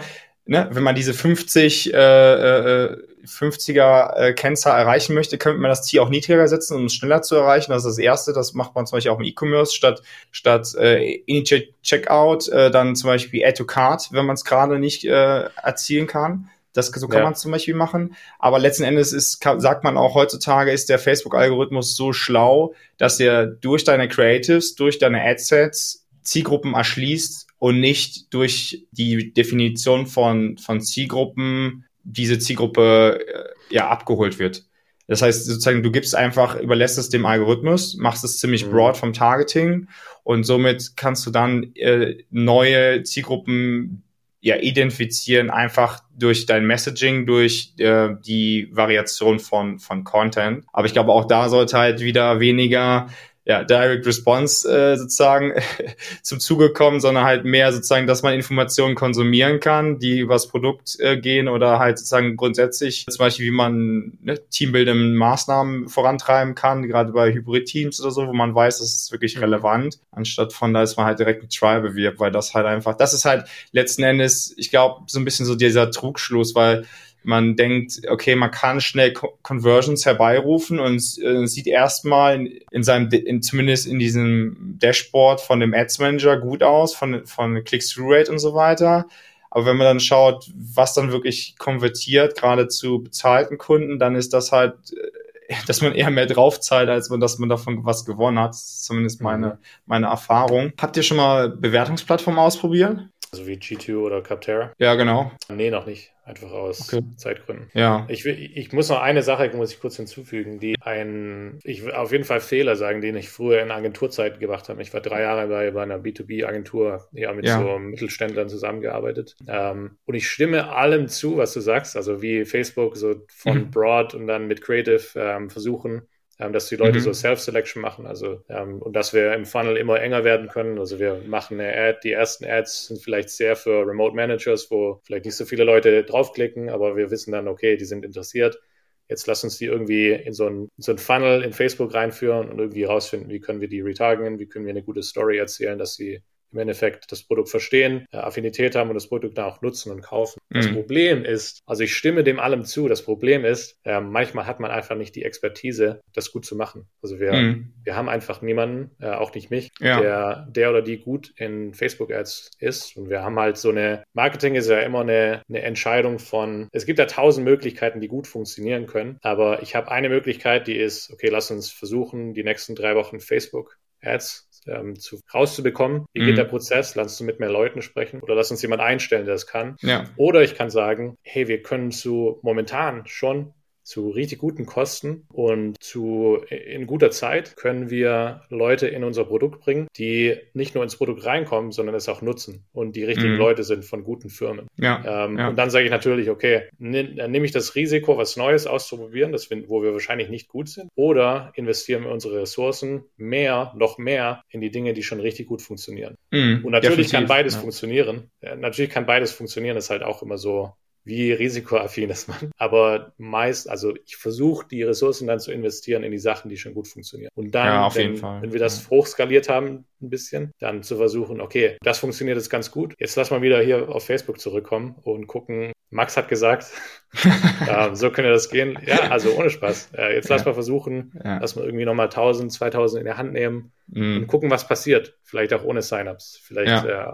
ne, wenn man diese 50, äh, äh, 50er äh, Kennzahl erreichen möchte, könnte man das Ziel auch niedriger setzen, um es schneller zu erreichen. Das ist das Erste. Das macht man zum Beispiel auch im E-Commerce statt statt äh, Initiate Checkout, äh, dann zum Beispiel Add to Cart, wenn man es gerade nicht äh, erzielen kann. Das, so kann ja. man es zum Beispiel machen. Aber letzten Endes ist, kann, sagt man auch heutzutage, ist der Facebook-Algorithmus so schlau, dass er durch deine Creatives, durch deine Adsets Zielgruppen erschließt, und nicht durch die Definition von, von Zielgruppen diese Zielgruppe äh, ja abgeholt wird. Das heißt, sozusagen, du gibst einfach, überlässt es dem Algorithmus, machst es ziemlich mhm. broad vom Targeting und somit kannst du dann äh, neue Zielgruppen ja identifizieren, einfach durch dein Messaging, durch äh, die Variation von, von Content. Aber ich glaube, auch da sollte halt wieder weniger ja, Direct Response äh, sozusagen zum Zuge kommen, sondern halt mehr sozusagen, dass man Informationen konsumieren kann, die übers Produkt äh, gehen oder halt sozusagen grundsätzlich zum Beispiel, wie man ne, teambildende Maßnahmen vorantreiben kann, gerade bei Hybrid-Teams oder so, wo man weiß, das ist wirklich mhm. relevant, anstatt von da ist man halt direkt ein Trial bewirbt, weil das halt einfach, das ist halt letzten Endes, ich glaube, so ein bisschen so dieser Trugschluss, weil man denkt, okay, man kann schnell Conversions herbeirufen und äh, sieht erstmal in, in seinem, in, zumindest in diesem Dashboard von dem Ads Manager gut aus, von, von Click-Through-Rate und so weiter. Aber wenn man dann schaut, was dann wirklich konvertiert, gerade zu bezahlten Kunden, dann ist das halt äh, dass man eher mehr draufzahlt, als man, dass man davon was gewonnen hat. Das ist zumindest meine, mhm. meine Erfahrung. Habt ihr schon mal Bewertungsplattformen ausprobiert? Also wie G2 oder Capterra? Ja, genau. Nee, noch nicht. Einfach aus okay. Zeitgründen. Ja. Ich, ich muss noch eine Sache, muss ich kurz hinzufügen, die ein, ich will auf jeden Fall Fehler sagen, den ich früher in Agenturzeit gemacht habe. Ich war drei Jahre bei, bei einer B2B-Agentur, ja, mit ja. so Mittelständlern zusammengearbeitet. Ähm, und ich stimme allem zu, was du sagst. Also wie Facebook so von mhm. Broad und dann mit Creative ähm, versuchen, ähm, dass die Leute mhm. so Self-Selection machen, also ähm, und dass wir im Funnel immer enger werden können. Also wir machen eine Ad, die ersten Ads sind vielleicht sehr für Remote Managers, wo vielleicht nicht so viele Leute draufklicken, aber wir wissen dann, okay, die sind interessiert. Jetzt lass uns die irgendwie in so ein, in so ein Funnel in Facebook reinführen und irgendwie rausfinden, wie können wir die retargeten, wie können wir eine gute Story erzählen, dass sie im Endeffekt das Produkt verstehen, äh, Affinität haben und das Produkt dann auch nutzen und kaufen. Mhm. Das Problem ist, also ich stimme dem allem zu, das Problem ist, äh, manchmal hat man einfach nicht die Expertise, das gut zu machen. Also wir, mhm. wir haben einfach niemanden, äh, auch nicht mich, ja. der, der oder die gut in Facebook-Ads ist. Und wir haben halt so eine, Marketing ist ja immer eine, eine Entscheidung von, es gibt ja tausend Möglichkeiten, die gut funktionieren können, aber ich habe eine Möglichkeit, die ist, okay, lass uns versuchen, die nächsten drei Wochen Facebook Ads ähm, zu, rauszubekommen. Wie mhm. geht der Prozess? Lass uns mit mehr Leuten sprechen oder lass uns jemand einstellen, der das kann. Ja. Oder ich kann sagen, hey, wir können zu momentan schon zu richtig guten Kosten und zu in guter Zeit können wir Leute in unser Produkt bringen, die nicht nur ins Produkt reinkommen, sondern es auch nutzen und die richtigen mhm. Leute sind von guten Firmen. Ja, ähm, ja. Und dann sage ich natürlich, okay, dann nehme ich das Risiko, was Neues auszuprobieren, das wir, wo wir wahrscheinlich nicht gut sind, oder investieren wir unsere Ressourcen mehr, noch mehr in die Dinge, die schon richtig gut funktionieren. Mhm, und natürlich kann beides ja. funktionieren. Natürlich kann beides funktionieren, das ist halt auch immer so wie risikoaffin ist man. Aber meist, also ich versuche die Ressourcen dann zu investieren in die Sachen, die schon gut funktionieren. Und dann, ja, wenn, wenn, wir das ja. hochskaliert haben, ein bisschen, dann zu versuchen, okay, das funktioniert jetzt ganz gut. Jetzt lass mal wieder hier auf Facebook zurückkommen und gucken. Max hat gesagt, äh, so könnte das gehen. Ja, also ohne Spaß. Äh, jetzt lass mal versuchen, ja. lass mal irgendwie nochmal 1000, 2000 in der Hand nehmen mm. und gucken, was passiert. Vielleicht auch ohne Sign-ups. Vielleicht äh,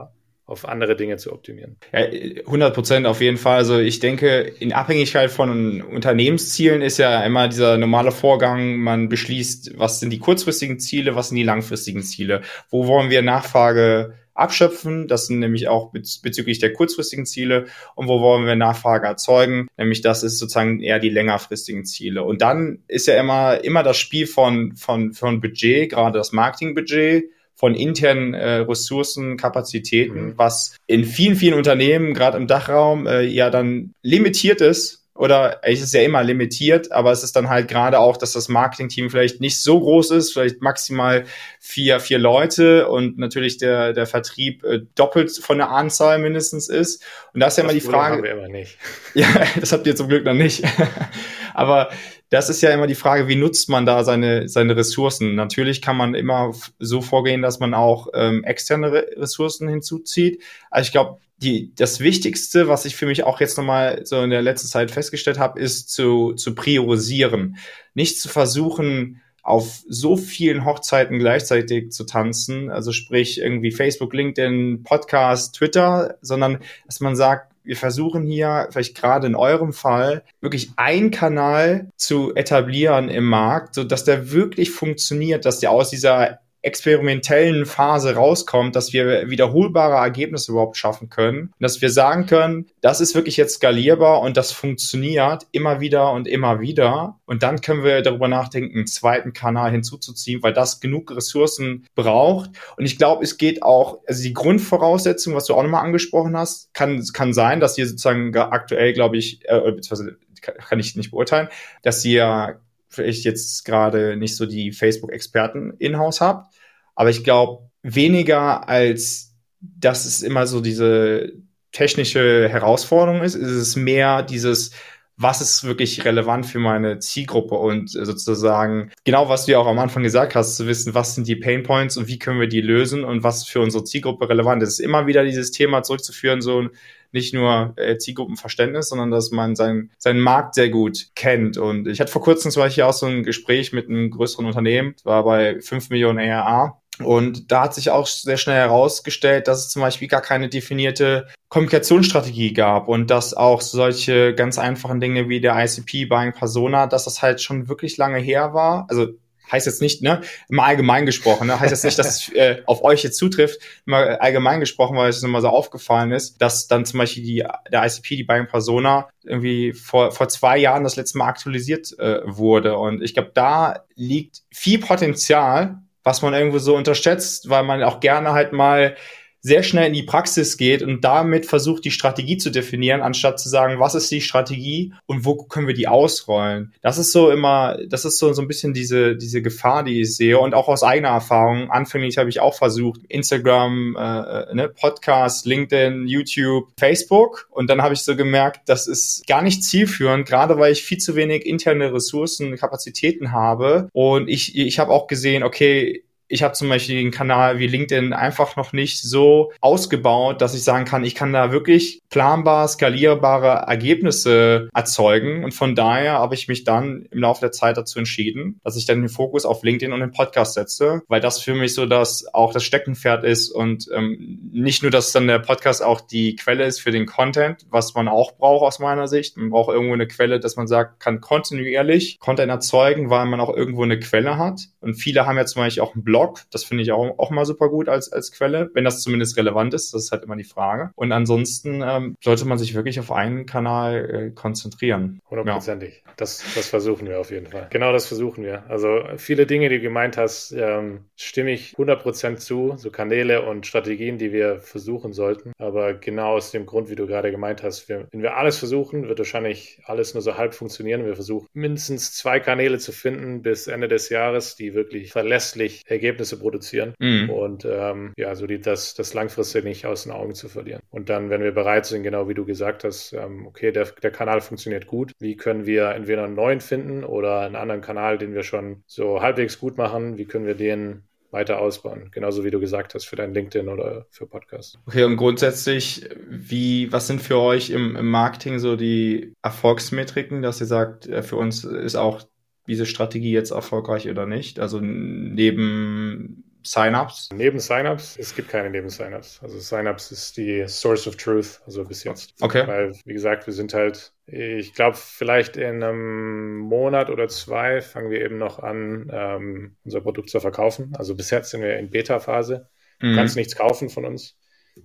auf andere Dinge zu optimieren. Ja, 100 Prozent auf jeden Fall. Also ich denke, in Abhängigkeit von Unternehmenszielen ist ja immer dieser normale Vorgang, man beschließt, was sind die kurzfristigen Ziele, was sind die langfristigen Ziele, wo wollen wir Nachfrage abschöpfen, das sind nämlich auch bezüglich der kurzfristigen Ziele und wo wollen wir Nachfrage erzeugen, nämlich das ist sozusagen eher die längerfristigen Ziele. Und dann ist ja immer, immer das Spiel von, von, von Budget, gerade das Marketingbudget, von internen äh, Ressourcen, Kapazitäten, mhm. was in vielen, vielen Unternehmen, gerade im Dachraum, äh, ja dann limitiert ist. Oder es ist ja immer limitiert, aber es ist dann halt gerade auch, dass das Marketingteam vielleicht nicht so groß ist, vielleicht maximal vier, vier Leute und natürlich der, der Vertrieb äh, doppelt von der Anzahl mindestens ist. Und da ist ja immer die Frage. Haben wir immer nicht. Ja, das habt ihr zum Glück noch nicht. aber das ist ja immer die Frage, wie nutzt man da seine, seine Ressourcen? Natürlich kann man immer so vorgehen, dass man auch ähm, externe Ressourcen hinzuzieht. Also ich glaube, die, das Wichtigste, was ich für mich auch jetzt nochmal so in der letzten Zeit festgestellt habe, ist zu, zu priorisieren. Nicht zu versuchen, auf so vielen Hochzeiten gleichzeitig zu tanzen, also sprich irgendwie Facebook, LinkedIn, Podcast, Twitter, sondern dass man sagt, wir versuchen hier vielleicht gerade in eurem Fall wirklich einen Kanal zu etablieren im Markt, so dass der wirklich funktioniert, dass der aus dieser experimentellen Phase rauskommt, dass wir wiederholbare Ergebnisse überhaupt schaffen können. dass wir sagen können, das ist wirklich jetzt skalierbar und das funktioniert immer wieder und immer wieder. Und dann können wir darüber nachdenken, einen zweiten Kanal hinzuzuziehen, weil das genug Ressourcen braucht. Und ich glaube, es geht auch, also die Grundvoraussetzung, was du auch nochmal angesprochen hast, kann, kann sein, dass ihr sozusagen aktuell, glaube ich, äh, beziehungsweise kann ich nicht beurteilen, dass ihr vielleicht jetzt gerade nicht so die Facebook-Experten in-house habt. Aber ich glaube, weniger als dass es immer so diese technische Herausforderung ist, ist es mehr dieses, was ist wirklich relevant für meine Zielgruppe und sozusagen genau, was du ja auch am Anfang gesagt hast, zu wissen, was sind die Pain Points und wie können wir die lösen und was für unsere Zielgruppe relevant ist. Immer wieder dieses Thema zurückzuführen, so nicht nur äh, Zielgruppenverständnis, sondern dass man seinen, seinen Markt sehr gut kennt. Und ich hatte vor kurzem zum Beispiel auch so ein Gespräch mit einem größeren Unternehmen, das war bei 5 Millionen ERA Und da hat sich auch sehr schnell herausgestellt, dass es zum Beispiel gar keine definierte Kommunikationsstrategie gab und dass auch solche ganz einfachen Dinge wie der ICP Buying Persona, dass das halt schon wirklich lange her war. Also heißt jetzt nicht, ne, im Allgemein gesprochen, ne, heißt jetzt nicht, dass es äh, auf euch jetzt zutrifft, immer allgemein gesprochen, weil es immer so aufgefallen ist, dass dann zum Beispiel die, der ICP, die Buying Persona, irgendwie vor, vor zwei Jahren das letzte Mal aktualisiert äh, wurde. Und ich glaube, da liegt viel Potenzial, was man irgendwo so unterschätzt, weil man auch gerne halt mal sehr schnell in die Praxis geht und damit versucht, die Strategie zu definieren, anstatt zu sagen, was ist die Strategie und wo können wir die ausrollen. Das ist so immer, das ist so, so ein bisschen diese, diese Gefahr, die ich sehe und auch aus eigener Erfahrung. Anfänglich habe ich auch versucht, Instagram, äh, ne, Podcast, LinkedIn, YouTube, Facebook und dann habe ich so gemerkt, das ist gar nicht zielführend, gerade weil ich viel zu wenig interne Ressourcen, Kapazitäten habe und ich, ich habe auch gesehen, okay, ich habe zum Beispiel einen Kanal wie LinkedIn einfach noch nicht so ausgebaut, dass ich sagen kann, ich kann da wirklich planbar, skalierbare Ergebnisse erzeugen. Und von daher habe ich mich dann im Laufe der Zeit dazu entschieden, dass ich dann den Fokus auf LinkedIn und den Podcast setze, weil das für mich so dass auch das Steckenpferd ist und ähm, nicht nur, dass dann der Podcast auch die Quelle ist für den Content, was man auch braucht aus meiner Sicht. Man braucht irgendwo eine Quelle, dass man sagt, kann kontinuierlich Content erzeugen, weil man auch irgendwo eine Quelle hat. Und viele haben ja zum Beispiel auch einen Blog Blog. Das finde ich auch, auch mal super gut als, als Quelle, wenn das zumindest relevant ist. Das ist halt immer die Frage. Und ansonsten ähm, sollte man sich wirklich auf einen Kanal äh, konzentrieren. Hundertprozentig. Ja. Das, das versuchen wir auf jeden Fall. Genau das versuchen wir. Also viele Dinge, die du gemeint hast, ähm, stimme ich 100% zu. So Kanäle und Strategien, die wir versuchen sollten. Aber genau aus dem Grund, wie du gerade gemeint hast, wir, wenn wir alles versuchen, wird wahrscheinlich alles nur so halb funktionieren. Wir versuchen mindestens zwei Kanäle zu finden bis Ende des Jahres, die wirklich verlässlich Ergebnisse Ergebnisse produzieren mhm. und ähm, ja, so die, das, das langfristig nicht aus den Augen zu verlieren. Und dann, wenn wir bereit sind, genau wie du gesagt hast, ähm, okay, der, der Kanal funktioniert gut, wie können wir entweder einen neuen finden oder einen anderen Kanal, den wir schon so halbwegs gut machen, wie können wir den weiter ausbauen. Genauso wie du gesagt hast für dein LinkedIn oder für Podcast. Okay, und grundsätzlich, wie, was sind für euch im, im Marketing so die Erfolgsmetriken, dass ihr sagt, äh, für uns ist auch diese Strategie jetzt erfolgreich oder nicht? Also neben Signups? Neben Signups? Es gibt keine neben Signups. Also Signups ist die Source of Truth, also bis jetzt. Okay. Weil, wie gesagt, wir sind halt, ich glaube, vielleicht in einem Monat oder zwei fangen wir eben noch an, ähm, unser Produkt zu verkaufen. Also bis jetzt sind wir in Beta-Phase. Du mhm. kannst nichts kaufen von uns.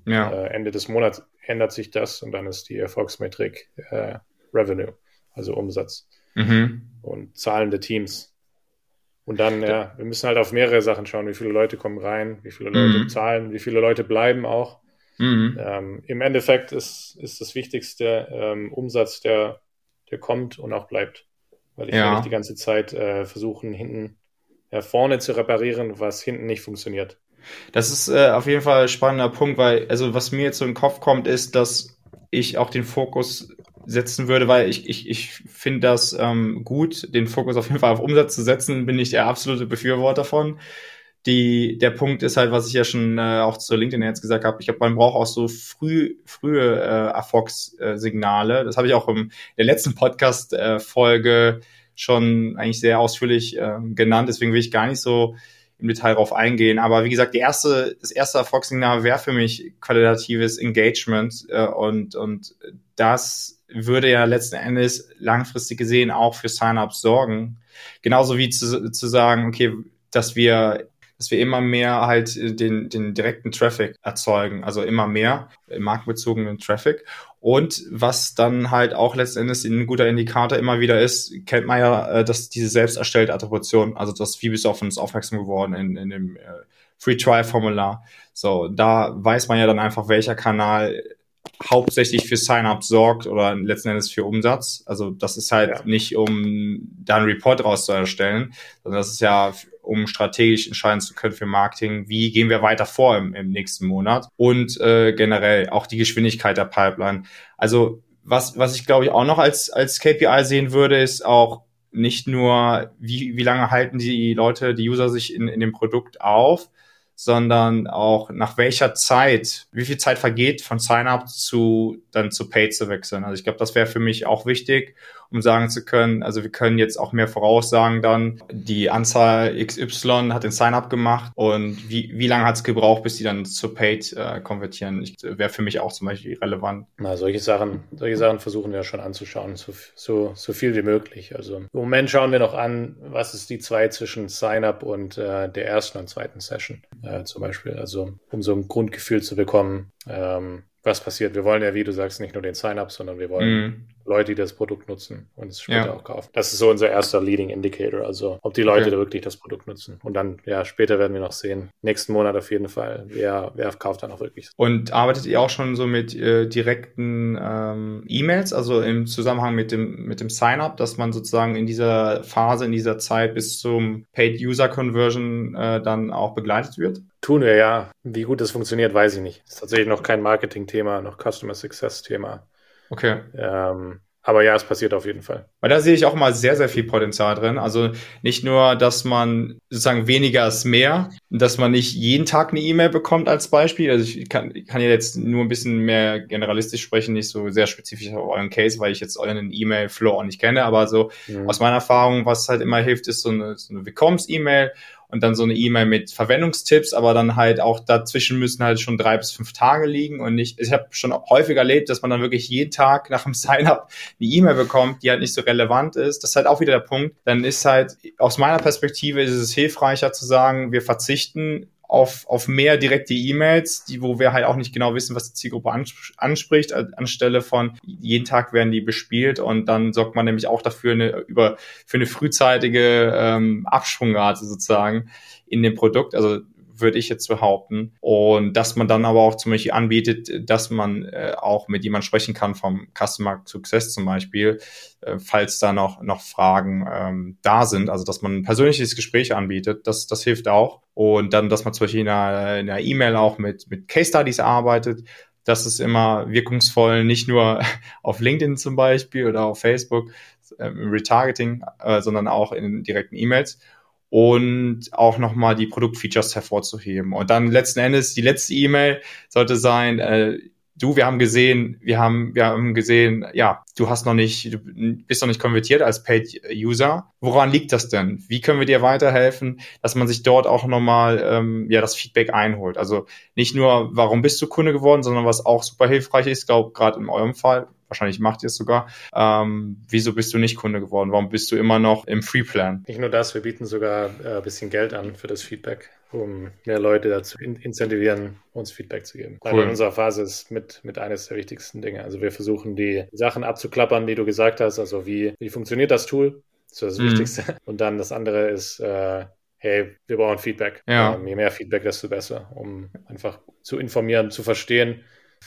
Ja. Äh, Ende des Monats ändert sich das und dann ist die Erfolgsmetrik äh, Revenue, also Umsatz mhm. und zahlende Teams. Und dann, ja, wir müssen halt auf mehrere Sachen schauen, wie viele Leute kommen rein, wie viele Leute mhm. zahlen, wie viele Leute bleiben auch. Mhm. Ähm, Im Endeffekt ist, ist das Wichtigste ähm, Umsatz, der, der kommt und auch bleibt. Weil ich ja. nicht die ganze Zeit äh, versuchen, hinten ja, vorne zu reparieren, was hinten nicht funktioniert. Das ist äh, auf jeden Fall ein spannender Punkt, weil, also was mir jetzt so in den Kopf kommt, ist, dass ich auch den Fokus setzen würde, weil ich, ich, ich finde das ähm, gut, den Fokus auf jeden Fall auf Umsatz zu setzen, bin ich der absolute Befürworter von. Die, der Punkt ist halt, was ich ja schon äh, auch zu LinkedIn jetzt gesagt habe, ich glaube, man braucht auch so früh, frühe äh, Erfolgssignale. Das habe ich auch im der letzten Podcast-Folge äh, schon eigentlich sehr ausführlich äh, genannt, deswegen will ich gar nicht so im Detail darauf eingehen. Aber wie gesagt, die erste, das erste Erfolgssignal wäre für mich qualitatives Engagement äh, und, und das würde ja letzten Endes langfristig gesehen auch für Sign-ups sorgen. Genauso wie zu, zu sagen, okay, dass wir dass wir immer mehr halt den, den direkten Traffic erzeugen, also immer mehr markenbezogenen Traffic. Und was dann halt auch letztendlich ein guter Indikator immer wieder ist, kennt man ja, äh, dass diese selbst erstellte Attribution, also das, du auf uns aufmerksam geworden in, in dem äh, Free Trial Formular. So, da weiß man ja dann einfach, welcher Kanal hauptsächlich für Sign-up sorgt oder letzten Endes für Umsatz. Also das ist halt ja. nicht, um da einen Report raus zu erstellen, sondern das ist ja, um strategisch entscheiden zu können für Marketing, wie gehen wir weiter vor im, im nächsten Monat und äh, generell auch die Geschwindigkeit der Pipeline. Also was, was ich glaube ich auch noch als, als KPI sehen würde, ist auch nicht nur, wie, wie lange halten die Leute, die User sich in, in dem Produkt auf, sondern auch nach welcher Zeit, wie viel Zeit vergeht von Sign-up zu dann zu Paid zu wechseln. Also ich glaube, das wäre für mich auch wichtig um sagen zu können, also wir können jetzt auch mehr voraussagen dann, die Anzahl XY hat den Sign-up gemacht und wie, wie lange hat es gebraucht, bis die dann zu Paid äh, konvertieren. Wäre für mich auch zum Beispiel relevant. Na, solche Sachen, solche Sachen versuchen wir schon anzuschauen, so, so, so viel wie möglich. Also im Moment schauen wir noch an, was ist die zwei zwischen Sign-up und äh, der ersten und zweiten Session äh, zum Beispiel. Also um so ein Grundgefühl zu bekommen, ähm, was passiert. Wir wollen ja, wie du sagst, nicht nur den Sign-up, sondern wir wollen mm. Leute, die das Produkt nutzen und es später ja. auch kaufen. Das ist so unser erster Leading Indicator, also ob die Leute okay. da wirklich das Produkt nutzen. Und dann, ja, später werden wir noch sehen, nächsten Monat auf jeden Fall, wer, wer kauft dann auch wirklich. Und arbeitet ihr auch schon so mit äh, direkten ähm, E-Mails, also im Zusammenhang mit dem, mit dem Sign-up, dass man sozusagen in dieser Phase, in dieser Zeit bis zum Paid-User-Conversion äh, dann auch begleitet wird? Tun wir ja. Wie gut das funktioniert, weiß ich nicht. Ist tatsächlich noch kein Marketing-Thema, noch Customer Success-Thema. Okay. Ähm, aber ja, es passiert auf jeden Fall. Weil da sehe ich auch mal sehr, sehr viel Potenzial drin. Also nicht nur, dass man sozusagen weniger ist mehr, dass man nicht jeden Tag eine E-Mail bekommt als Beispiel. Also ich kann, kann ja jetzt nur ein bisschen mehr generalistisch sprechen, nicht so sehr spezifisch auf euren Case, weil ich jetzt euren E-Mail-Flow auch nicht kenne. Aber so mhm. aus meiner Erfahrung, was halt immer hilft, ist so eine, so eine Willkommens-E-Mail und dann so eine E-Mail mit Verwendungstipps, aber dann halt auch dazwischen müssen halt schon drei bis fünf Tage liegen und nicht, ich habe schon häufig erlebt, dass man dann wirklich jeden Tag nach dem Sign-up eine E-Mail bekommt, die halt nicht so relevant ist. Das ist halt auch wieder der Punkt. Dann ist halt, aus meiner Perspektive ist es hilfreicher zu sagen, wir verzichten auf, auf mehr direkte E-Mails, die, wo wir halt auch nicht genau wissen, was die Zielgruppe anspricht, anstelle von jeden Tag werden die bespielt und dann sorgt man nämlich auch dafür eine, über, für eine frühzeitige ähm, Absprungrate sozusagen in dem Produkt. Also würde ich jetzt behaupten. Und dass man dann aber auch zum Beispiel anbietet, dass man äh, auch mit jemand sprechen kann vom Customer Success zum Beispiel, äh, falls da noch, noch Fragen ähm, da sind. Also dass man ein persönliches Gespräch anbietet, das, das hilft auch. Und dann, dass man zum Beispiel in einer E-Mail auch mit, mit Case Studies arbeitet, das ist immer wirkungsvoll, nicht nur auf LinkedIn zum Beispiel oder auf Facebook äh, im Retargeting, äh, sondern auch in direkten E-Mails und auch nochmal die Produktfeatures hervorzuheben. Und dann letzten Endes, die letzte E-Mail sollte sein, äh, du, wir haben gesehen, wir haben, wir haben gesehen, ja, du hast noch nicht, du bist noch nicht konvertiert als Paid User. Woran liegt das denn? Wie können wir dir weiterhelfen, dass man sich dort auch nochmal ähm, ja das Feedback einholt? Also nicht nur, warum bist du Kunde geworden, sondern was auch super hilfreich ist, glaube gerade in eurem Fall, wahrscheinlich macht ihr es sogar. Ähm, wieso bist du nicht Kunde geworden? Warum bist du immer noch im Free Plan? Nicht nur das, wir bieten sogar äh, bisschen Geld an für das Feedback, um mehr Leute dazu in incentivieren, uns Feedback zu geben. Cool. Weil in unserer Phase ist mit, mit eines der wichtigsten Dinge. Also wir versuchen die Sachen abzuklappern, die du gesagt hast. Also wie, wie funktioniert das Tool? Das ist das mhm. Wichtigste. Und dann das andere ist, äh, hey, wir brauchen Feedback. Ja. Ähm, je mehr Feedback, desto besser, um einfach zu informieren, zu verstehen,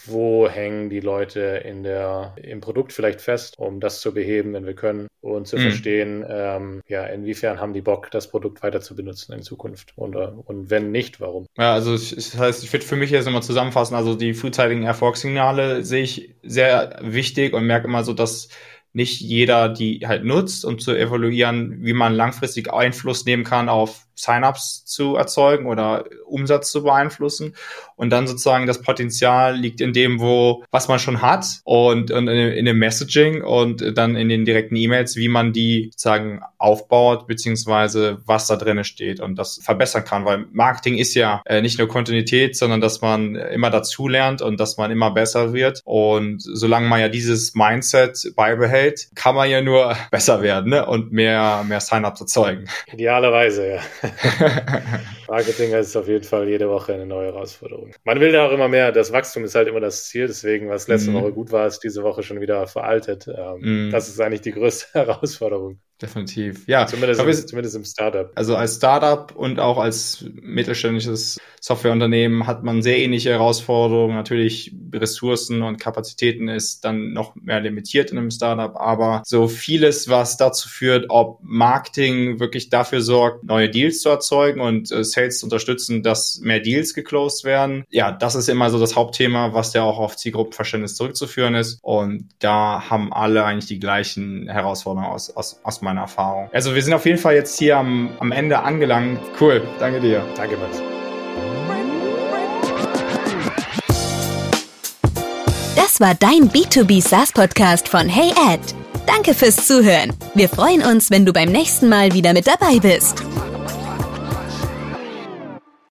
wo hängen die Leute in der, im Produkt vielleicht fest, um das zu beheben, wenn wir können, und zu mhm. verstehen, ähm, ja, inwiefern haben die Bock, das Produkt weiter zu benutzen in Zukunft und, und wenn nicht, warum. Ja, also das heißt, ich würde für mich jetzt nochmal zusammenfassen, also die frühzeitigen Erfolgssignale sehe ich sehr wichtig und merke immer so, dass nicht jeder die halt nutzt, um zu evaluieren, wie man langfristig Einfluss nehmen kann auf Sign-ups zu erzeugen oder Umsatz zu beeinflussen. Und dann sozusagen das Potenzial liegt in dem, wo, was man schon hat und, und in, dem Messaging und dann in den direkten E-Mails, wie man die sozusagen aufbaut, beziehungsweise was da drin steht und das verbessern kann. Weil Marketing ist ja äh, nicht nur Kontinuität, sondern dass man immer dazulernt und dass man immer besser wird. Und solange man ja dieses Mindset beibehält, kann man ja nur besser werden ne? und mehr, mehr Sign-ups erzeugen. Idealerweise, ja. ハハハハ。Marketing ist auf jeden Fall jede Woche eine neue Herausforderung. Man will da auch immer mehr. Das Wachstum ist halt immer das Ziel. Deswegen, was letzte mm. Woche gut war, ist diese Woche schon wieder veraltet. Ähm, mm. Das ist eigentlich die größte Herausforderung definitiv. Ja, zumindest, glaube, im, zumindest im Startup. Also als Startup und auch als mittelständisches Softwareunternehmen hat man sehr ähnliche Herausforderungen. Natürlich Ressourcen und Kapazitäten ist dann noch mehr limitiert in einem Startup, aber so vieles, was dazu führt, ob Marketing wirklich dafür sorgt, neue Deals zu erzeugen und äh, Trades zu unterstützen, dass mehr Deals geclosed werden. Ja, das ist immer so das Hauptthema, was ja auch auf Zielgruppenverständnis zurückzuführen ist. Und da haben alle eigentlich die gleichen Herausforderungen aus, aus, aus meiner Erfahrung. Also wir sind auf jeden Fall jetzt hier am, am Ende angelangt. Cool, danke dir. Danke, Max. Das war dein B2B SaaS Podcast von Hey Ed. Danke fürs Zuhören. Wir freuen uns, wenn du beim nächsten Mal wieder mit dabei bist.